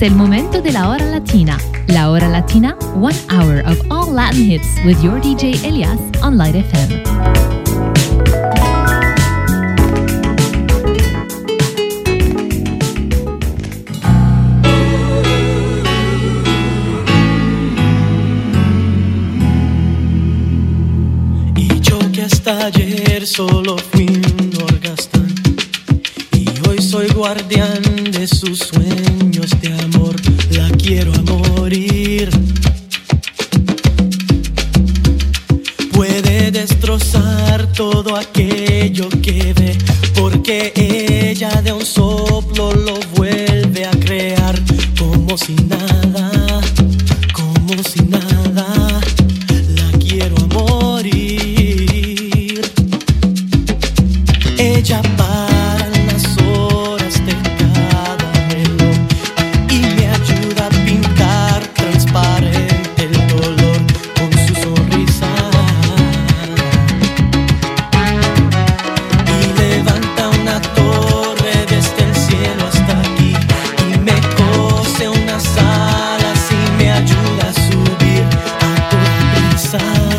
Es el momento de la hora latina. La hora latina, one hour of all Latin hits with your DJ Elias on Light FM. Y yo que hasta ayer solo fui un orgastán y hoy soy guardián de sus sueños side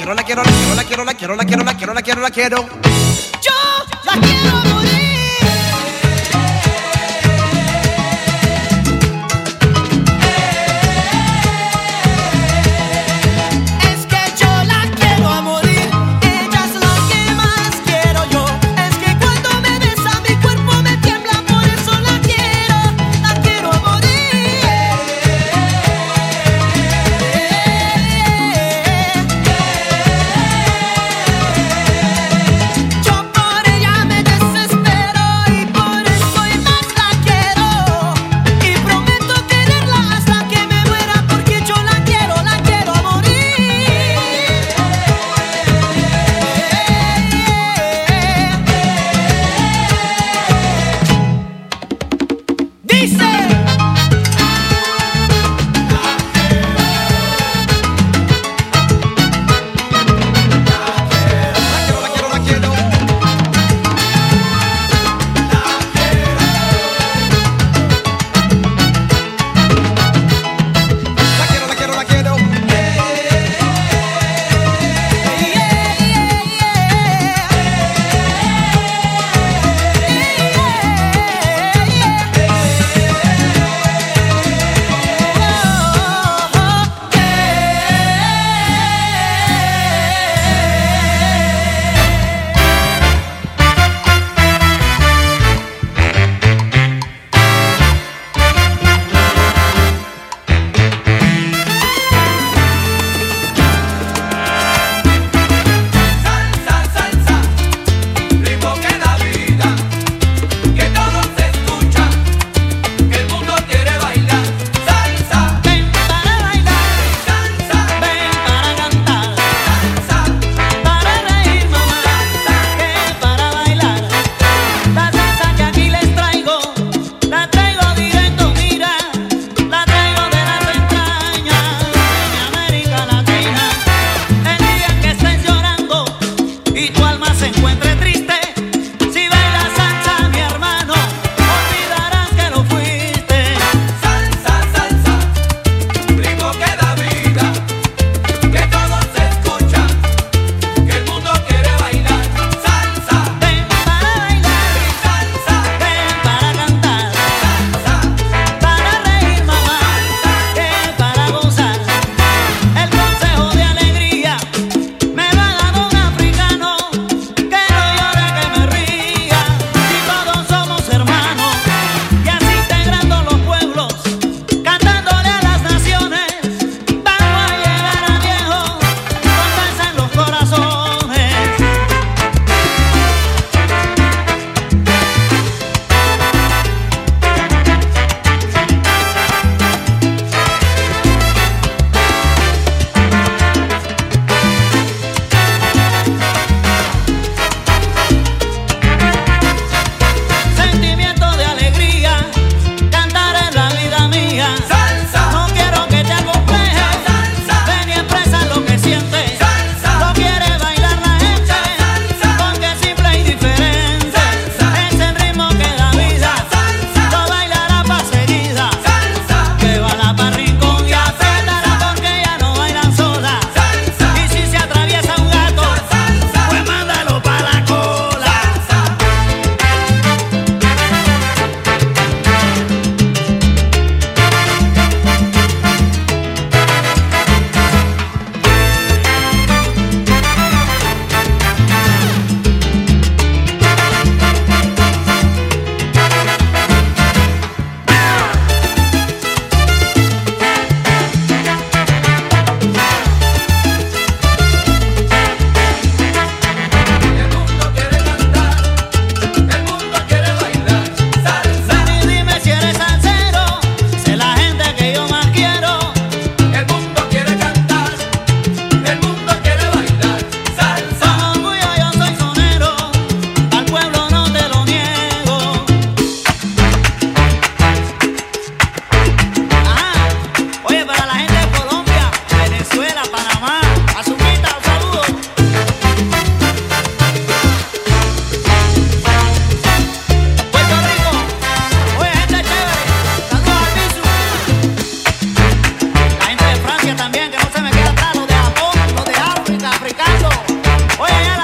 quiero, la quiero, la quiero, la quiero, la quiero, la quiero, la quiero, la quiero, la quiero. Yo la quiero.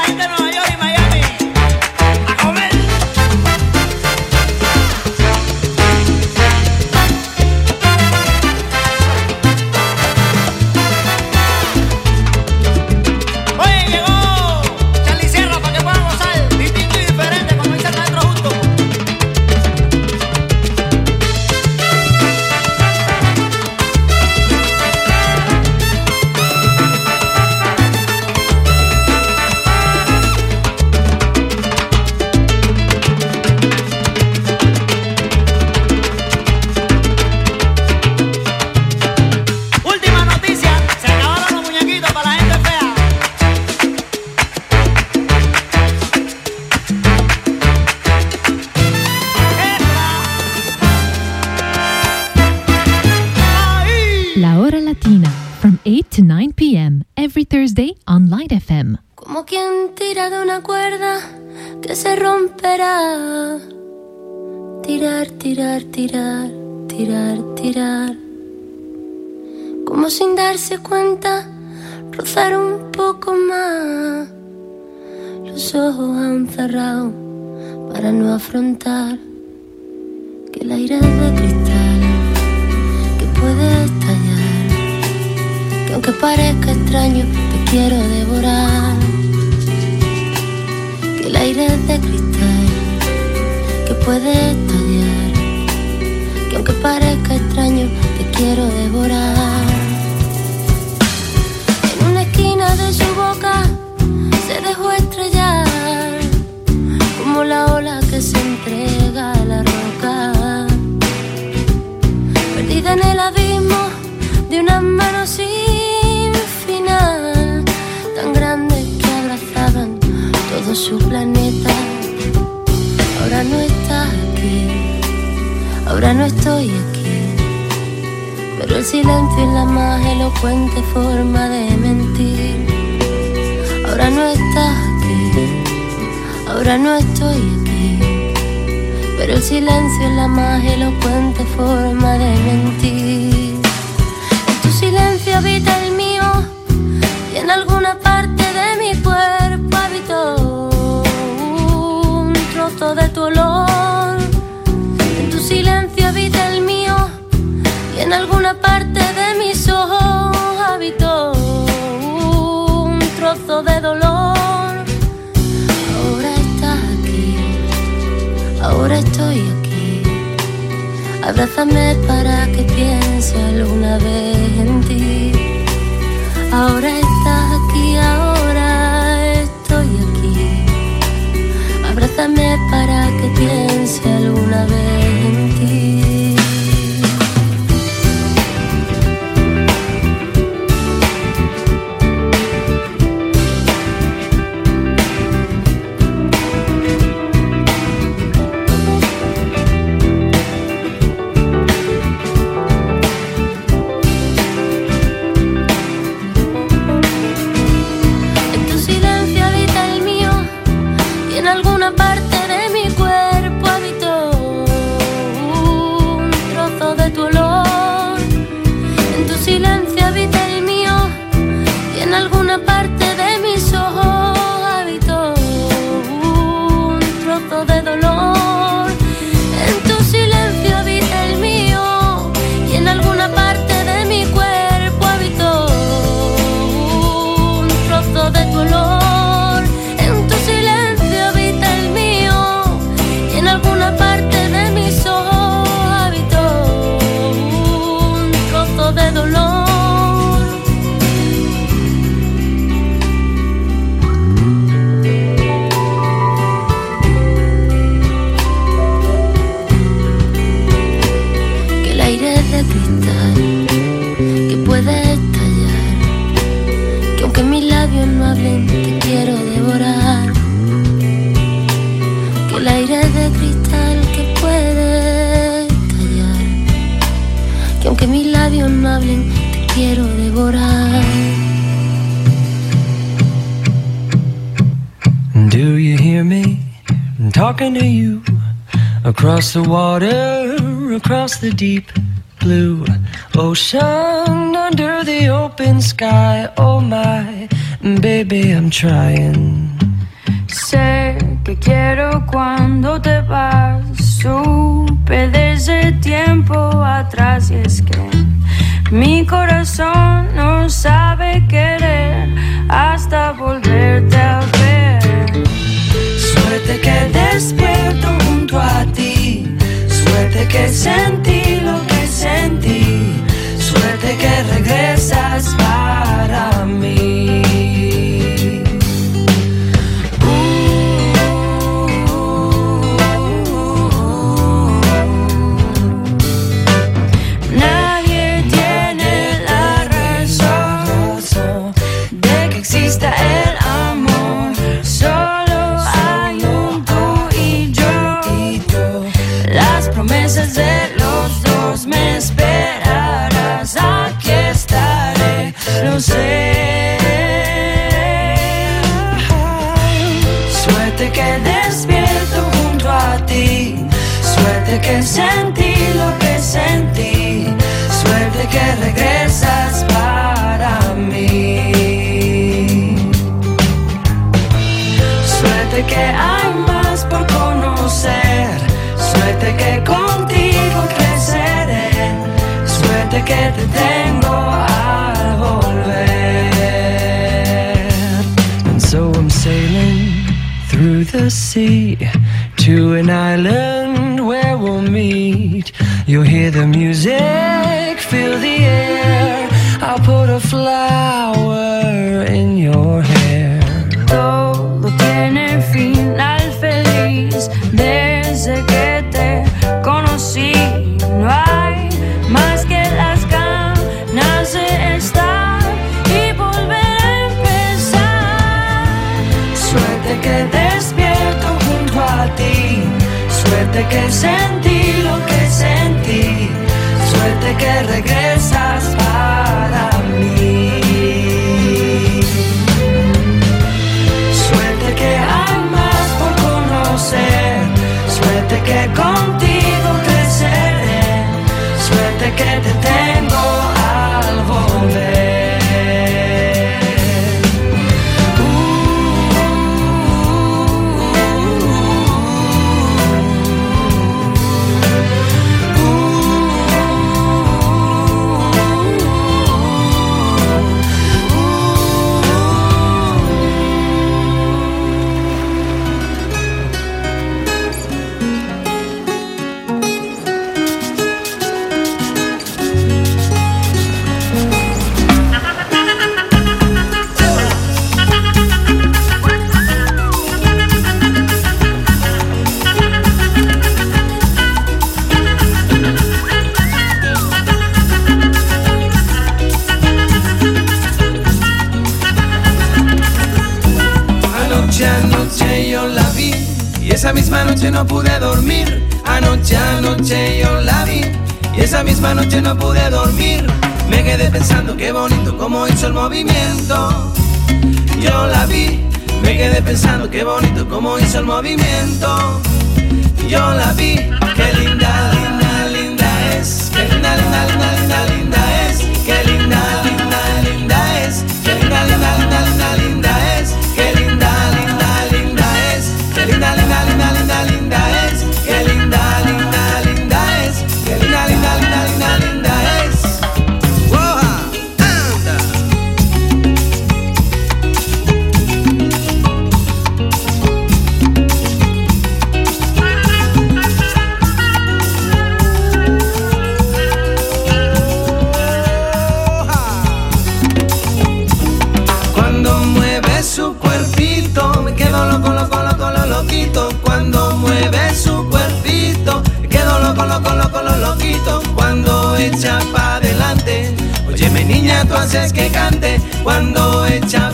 gente no de una mano sin final, tan grandes que abrazaban todo su planeta. Ahora no estás aquí, ahora no estoy aquí. Pero el silencio es la más elocuente forma de mentir. Ahora no estás aquí, ahora no estoy aquí. Pero el silencio es la más elocuente forma de mentir. Habita el mío y en alguna parte de mi cuerpo habitó un trozo de tu olor. En tu silencio habita el mío y en alguna parte de mis ojos habitó un trozo de dolor. Ahora estás aquí, ahora estoy aquí. Abrázame para que piense alguna vez en ti. Ahora estás aquí, ahora estoy aquí. Abrázame para que piense alguna vez across the water, across the deep blue ocean, under the open sky. Oh my, baby, I'm trying. Sé que quiero cuando te vas. Supe desde tiempo atrás y es que mi corazón sentí lo que sentí. Suerte que regresas para suerte que contigo creceré, suerte que te tengo. movimiento. Yo la vi, me quedé pensando qué bonito como hizo el movimiento. Yo la vi, qué linda. haces que cante cuando echa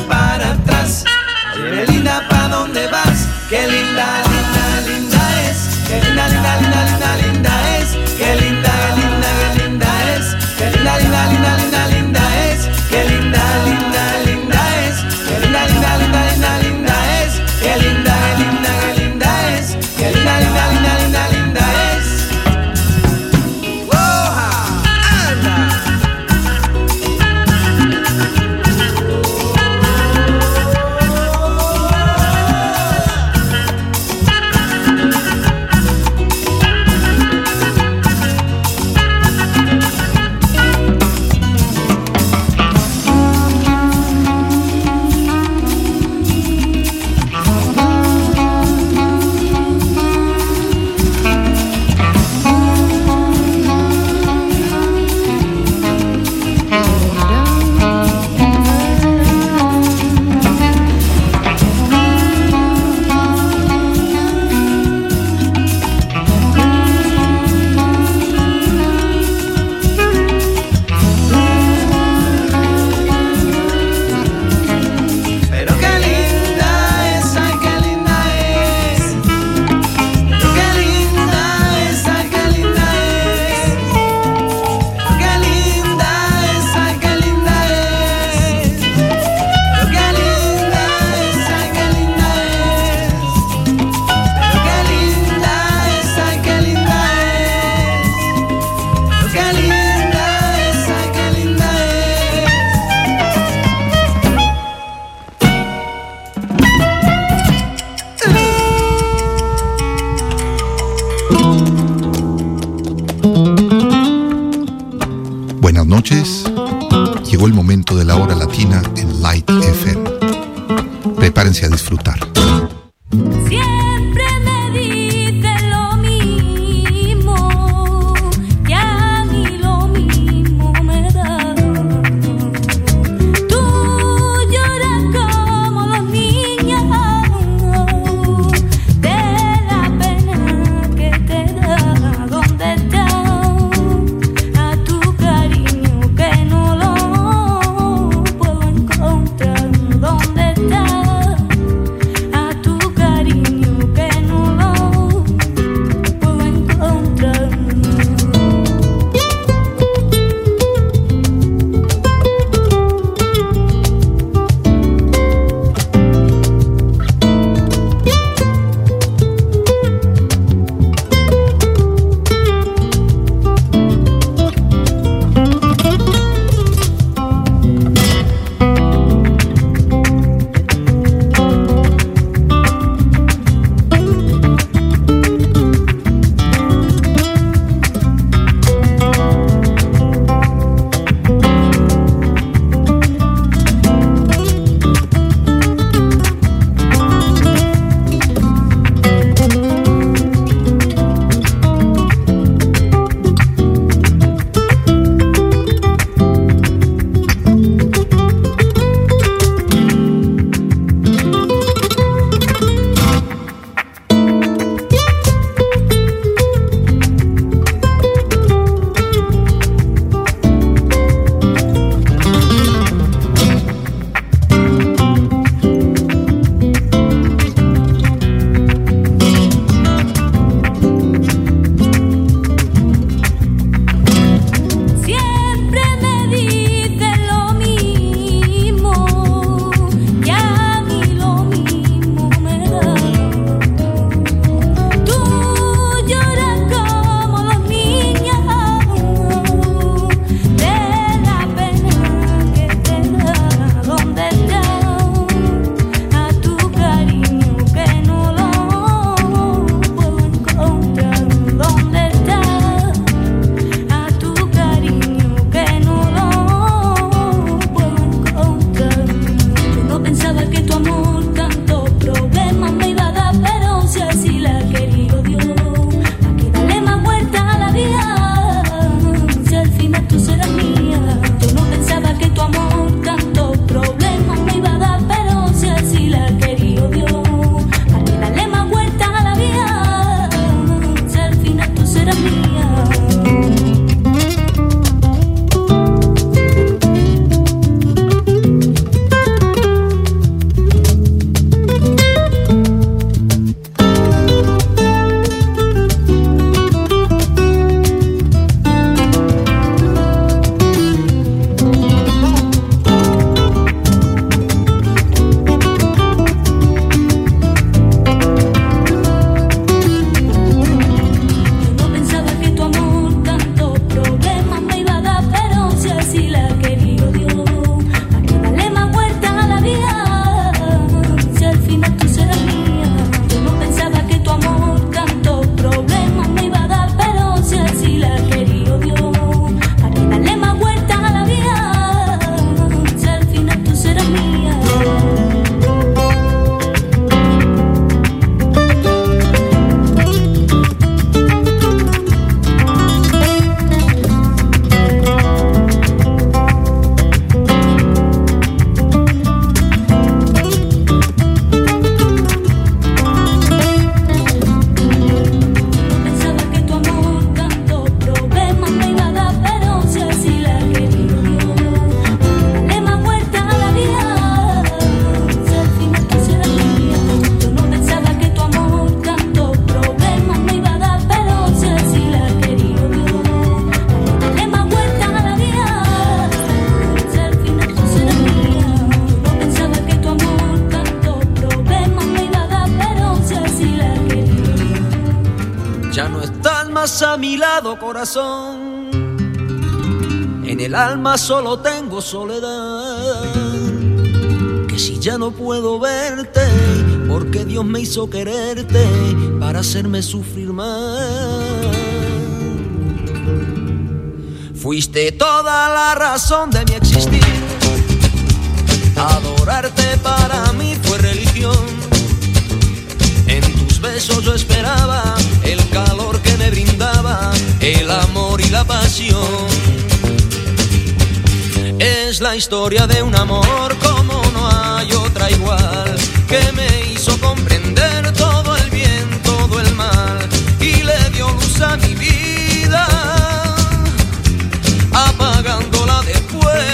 En el alma solo tengo soledad. Que si ya no puedo verte, porque Dios me hizo quererte para hacerme sufrir más. Fuiste toda la razón de mi existir historia de un amor como no hay otra igual, que me hizo comprender todo el bien, todo el mal, y le dio luz a mi vida, apagándola después.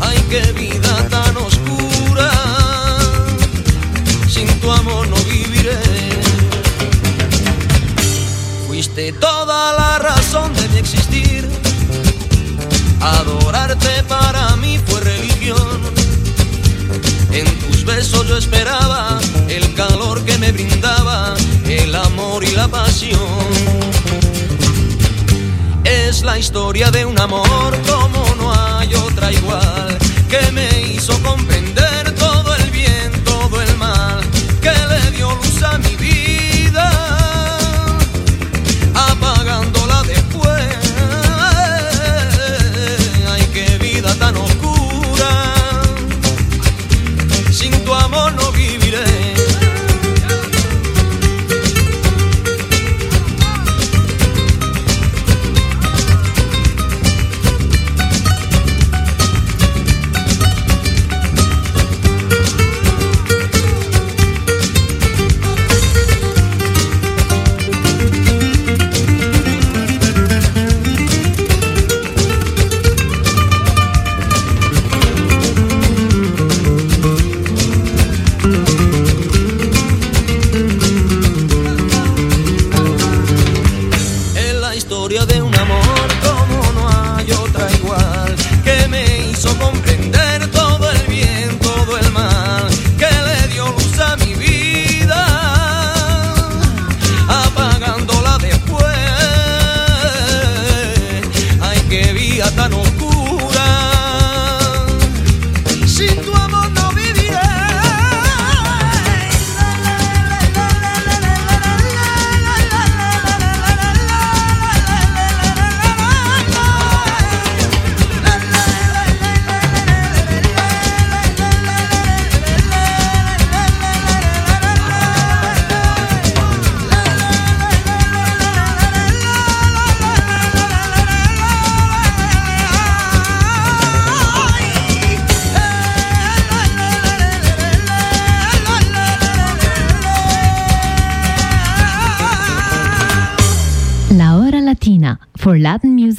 Ay, qué vida tan oscura, sin tu amor no viviré. Fuiste toda la razón Adorarte para mí fue religión. En tus besos yo esperaba el calor que me brindaba, el amor y la pasión. Es la historia de un amor como no hay otra igual que me hizo comprender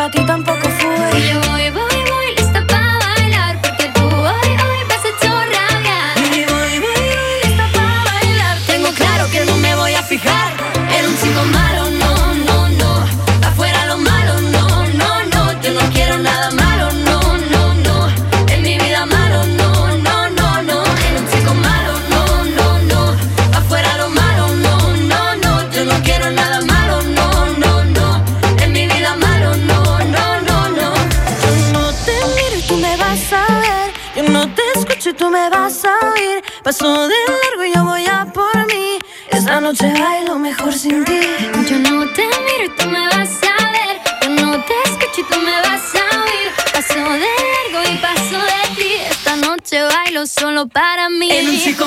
pa' ti tampoco. para mí. En un chico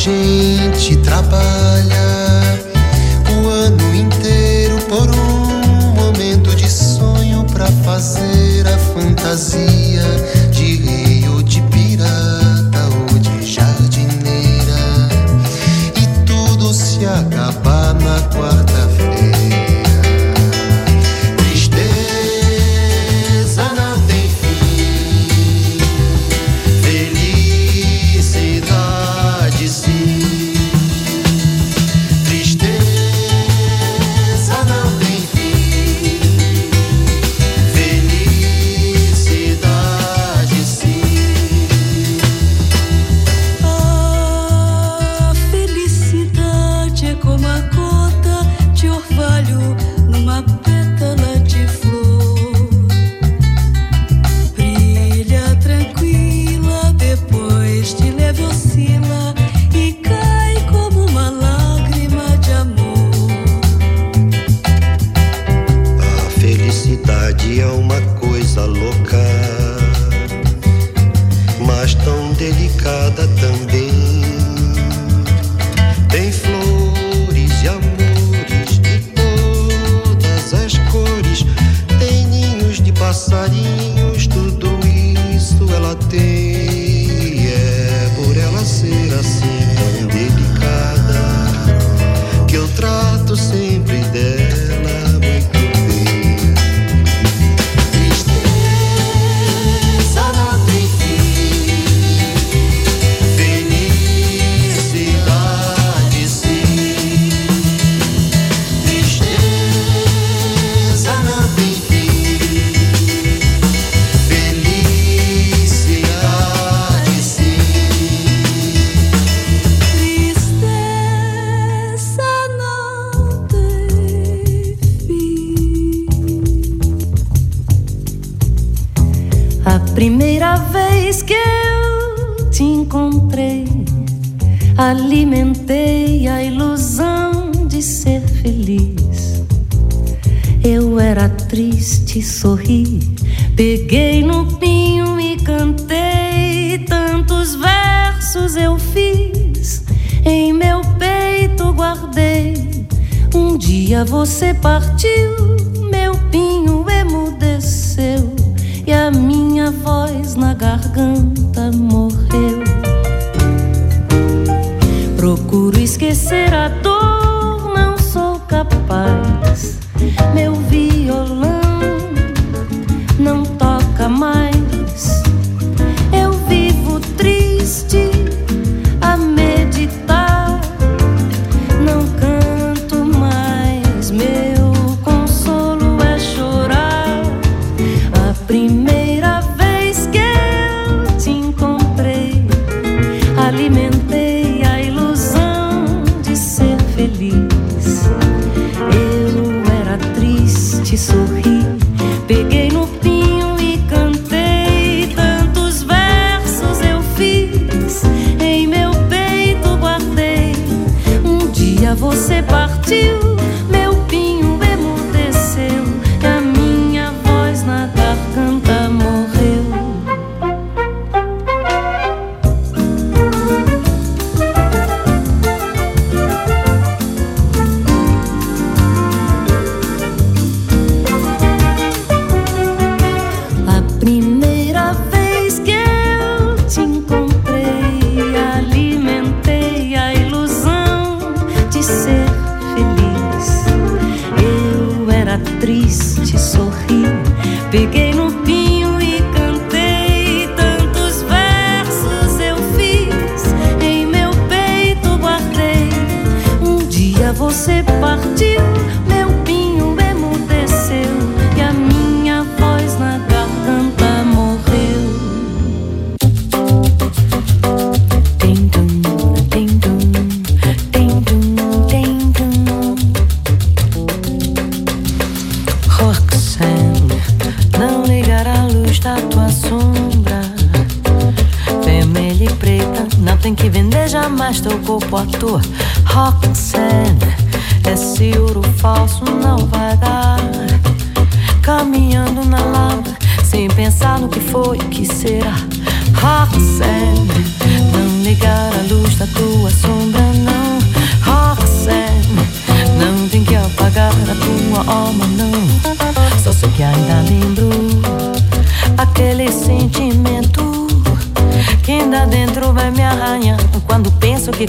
Gente trabalha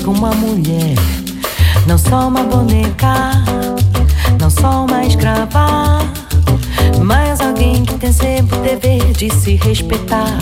com uma mulher não sou uma boneca, não sou uma escrava, mas alguém que tem sempre o dever de se respeitar.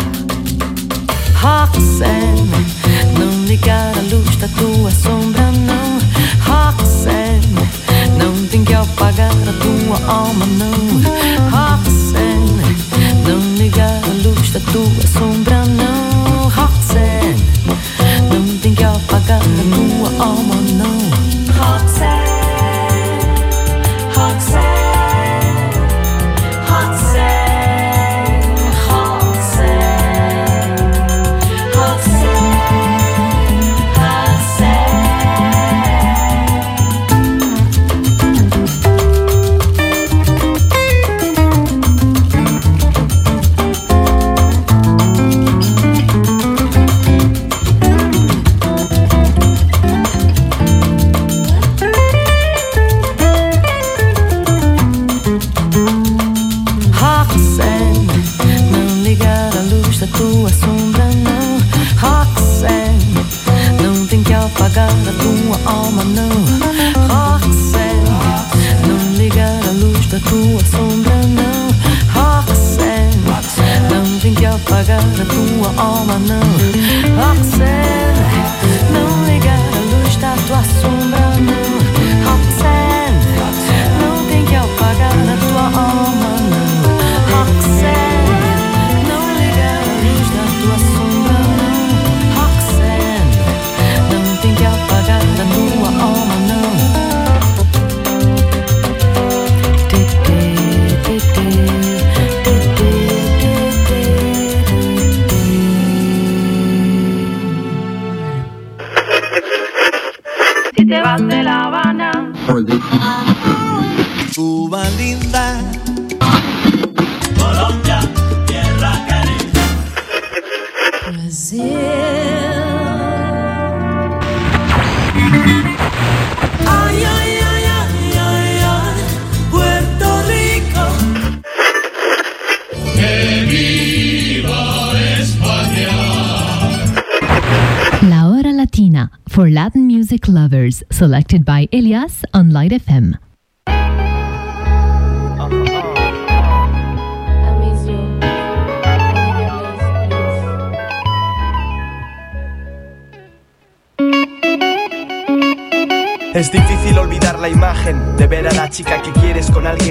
Selected by Elias on Light FM.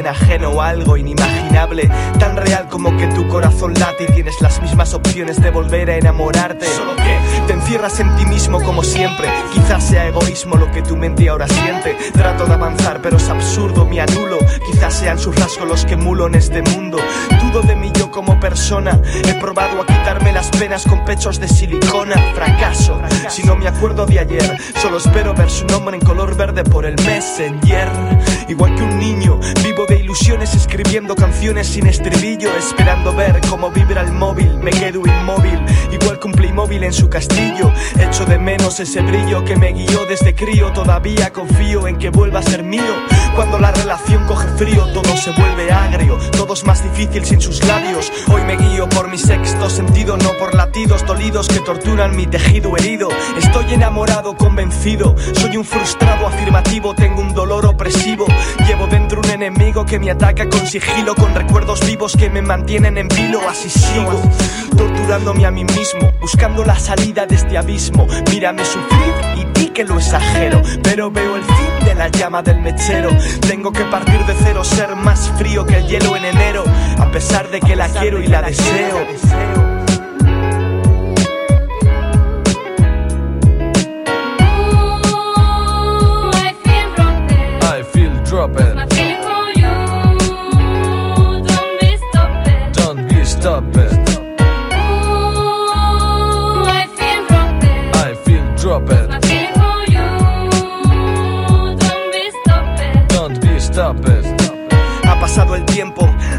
Ajeno o algo inimaginable, tan real como que tu corazón late y tienes las mismas opciones de volver a enamorarte. Solo que te encierras en ti mismo como siempre, quizás sea egoísmo lo que tu mente ahora siente. Trato de avanzar, pero es absurdo, me anulo. Quizás sean sus rasgos los que mulo en este mundo. Dudo de mí yo como persona, he probado a quitarme las penas con pechos de silicona. Fracaso, si no me acuerdo de ayer, solo espero ver su nombre en color verde por el messenger. Igual que un niño, vivo de ilusiones escribiendo canciones sin estribillo, esperando ver cómo vibra el móvil. Me quedo inmóvil, igual que un Playmobil en su castillo. Echo de menos ese brillo que me guió desde crío. Todavía confío en que vuelva a ser mío. Cuando la relación coge frío, todo se vuelve agrio. Todo es más difícil sin sus labios. Hoy me guío por mi sexto sentido, no por latidos dolidos que torturan mi tejido herido. Estoy enamorado, convencido. Soy un frustrado afirmativo, tengo un dolor opresivo. Llevo dentro un enemigo que me ataca con sigilo, con recuerdos vivos que me mantienen en vilo. Así sigo, torturándome a mí mismo, buscando la salida de este abismo. Mírame sufrir y di que lo exagero, pero veo el fin de la llama del mechero. Tengo que partir de cero, ser más frío que el hielo en enero, a pesar de que la quiero y la deseo. I feel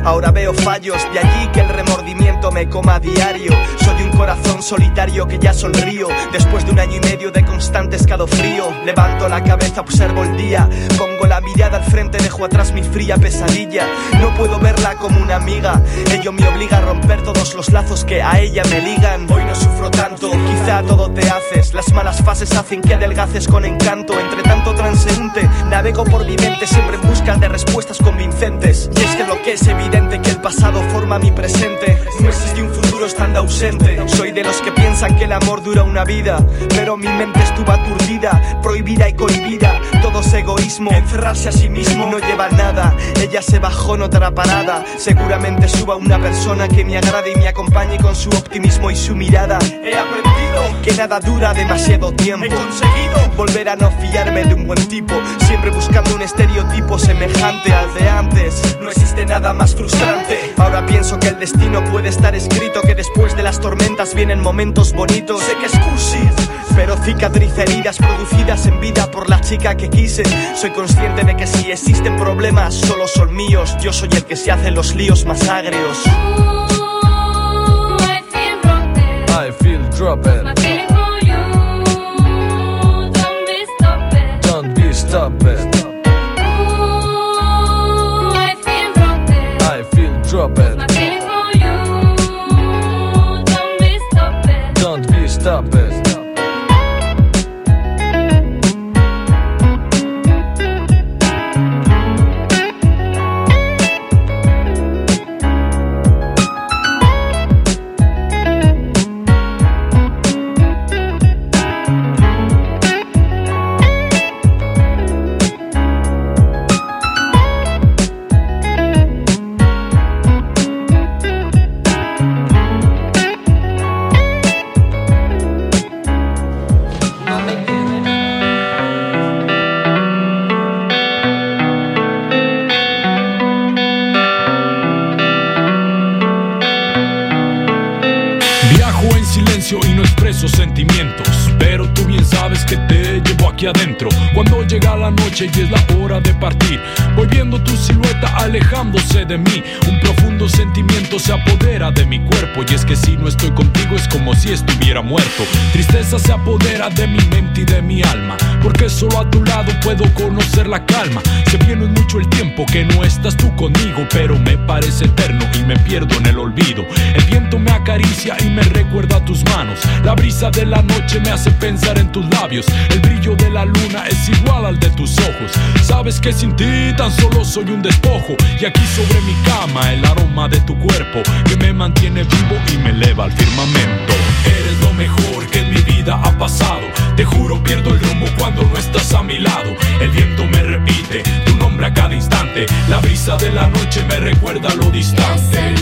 ahora veo fallos, de allí que el remordimiento me coma diario. Soy un corazón solitario que ya sonrío. Después de un año y medio de constante escalofrío, levanto la cabeza, observo el día. Pongo la mirada al frente, dejo atrás mi fría pesadilla. No puedo verla como una amiga, ello me obliga a romper todos los lazos que a ella me ligan. Hoy no sufro tanto, quizá todo te haces. Las malas fases hacen que adelgaces con encanto. Entre tanto transeúnte, navego por mi mente siempre en busca de respuestas convincentes. Y es que lo que es evidente que el pasado forma mi presente. Existe un futuro estando ausente. Soy de los que piensan que el amor dura una vida, pero mi mente estuvo aturdida, prohibida y cohibida. Todo es egoísmo, encerrarse a sí mismo no lleva nada. Ella se bajó en otra parada. Seguramente suba una persona que me agrade y me acompañe con su optimismo y su mirada. He aprendido que nada dura demasiado tiempo. He conseguido volver a no fiarme de un buen tipo, siempre buscando un estereotipo semejante al de antes. No existe nada más frustrante. Ahora pienso que el destino puede estar escrito, que después de las tormentas vienen momentos bonitos. Sé que es cursi, pero cicatriza heridas producidas en vida por la chica que quise. Soy consciente de que si existen problemas, solo son míos. Yo soy el que se hace los líos más agrios. I feel dropping. Y es la hora de partir, voy viendo tu silueta alejándose de mí. Un profundo sentimiento se apodera de mi cuerpo y es que si no estoy contigo es como si estuviera muerto. Tristeza se apodera de mi mente y de mi alma, porque solo a tu lado puedo conocer la calma. Se viene mucho el tiempo que no estás tú conmigo, pero me parece eterno y me pierdo en el olvido. El viento me acaricia y me recuerda tus manos. La brisa de la noche me hace pensar en tus labios. El brillo de la luna es igual al de tus ojos. Sabes que sin ti tan solo soy un despojo. Y aquí sobre mi cama el aroma de tu cuerpo que me mantiene vivo y me eleva al firmamento. Eres lo mejor que en mi vida ha pasado. Te juro pierdo el rumbo cuando no estás a mi lado. El viento me repite tu nombre a cada instante. La brisa de la noche me recuerda lo Se distante.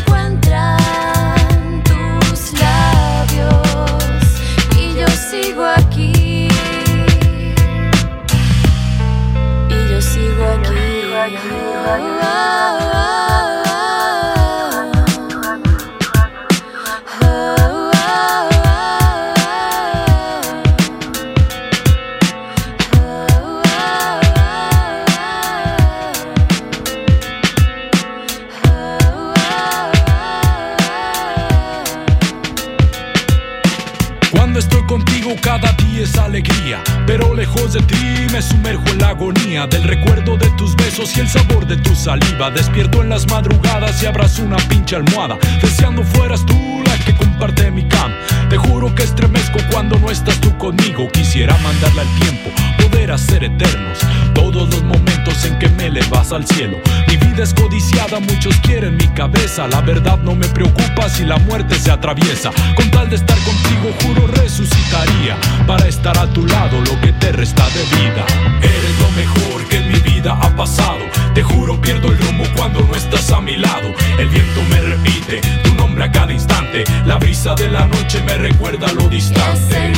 Es alegría, pero lejos de ti me sumerjo en la agonía del recuerdo de tus besos y el sabor de tu saliva. Despierto en las madrugadas y abrazo una pinche almohada, deseando fueras tú la que comparte mi cama. Te juro que estremezco cuando no estás tú conmigo. Quisiera mandarle al tiempo, poder hacer eternos todos los momentos en que me elevas al cielo. Mi vida es codiciada, muchos quieren mi cabeza. La verdad no me preocupa si la muerte se atraviesa. Con tal de estar contigo, juro resucitaría para estar a tu lado lo que te resta de vida. Eres lo mejor que en mi vida ha pasado. Te juro pierdo el rumbo cuando no estás a mi lado. El viento me repite tu nombre a cada instante. La brisa de la noche me recuerda lo distante.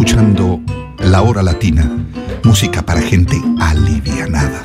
Escuchando La Hora Latina, música para gente alivianada.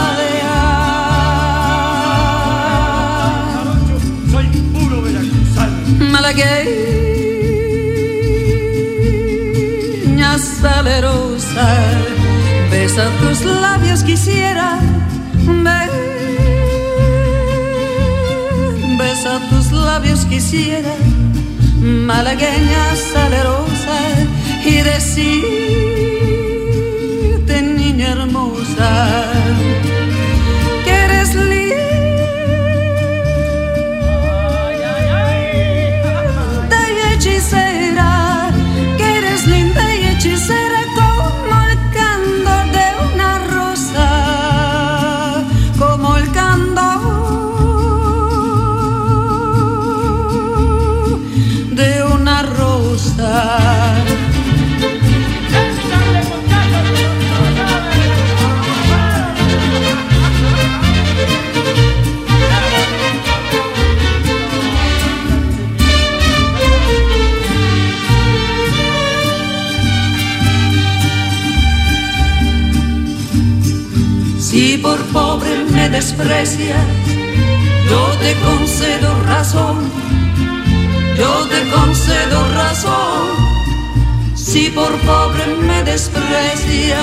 Malagueña salerosa, besa tus labios quisiera, be- besa tus labios quisiera, malagueña salerosa, y decirte niña hermosa, desprecias, yo te concedo razón, yo te concedo razón. Si por pobre me desprecias,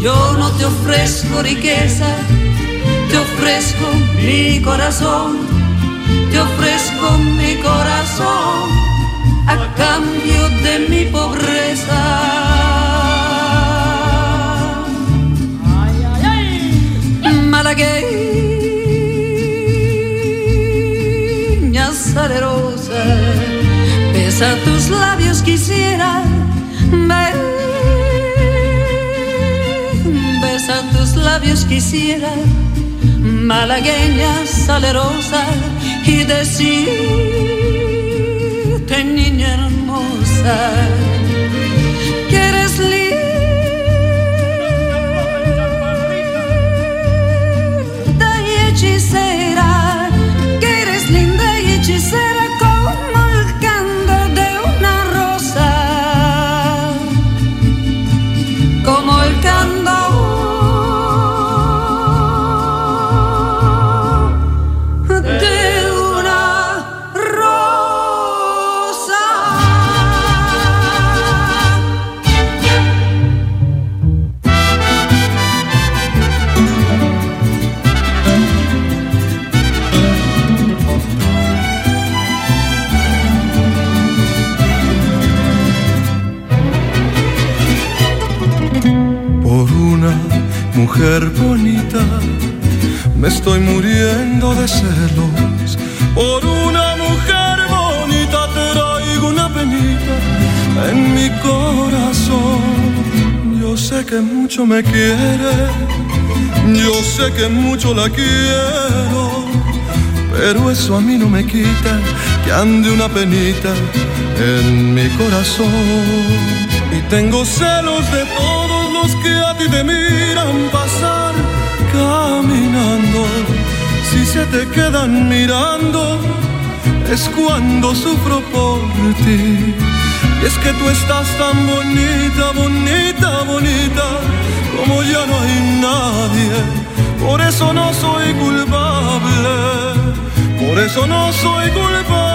yo no te ofrezco riqueza, te ofrezco mi corazón, te ofrezco mi corazón a cambio de mi pobreza. Malagueña salerosa, besa tus labios quisiera, be- besa tus labios quisiera, malagueña salerosa, y decirte niña hermosa, me quiere, yo sé que mucho la quiero, pero eso a mí no me quita que ande una penita en mi corazón. Y tengo celos de todos los que a ti te miran pasar caminando. Si se te quedan mirando, es cuando sufro por ti. Y es que tú estás tan bonita, bonita, bonita, como ya no hay nadie. Por eso no soy culpable, por eso no soy culpable.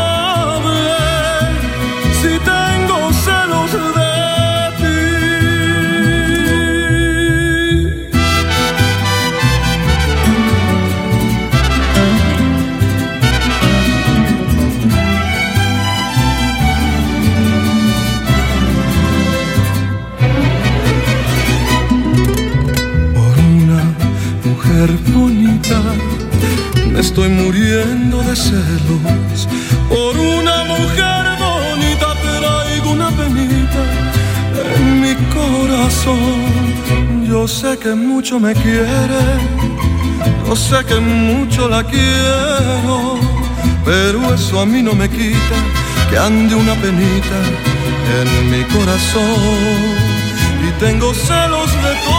Estoy muriendo de celos por una mujer bonita. Traigo una penita en mi corazón. Yo sé que mucho me quiere, yo sé que mucho la quiero, pero eso a mí no me quita que ande una penita en mi corazón. Y tengo celos de a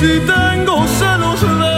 si tengo celos de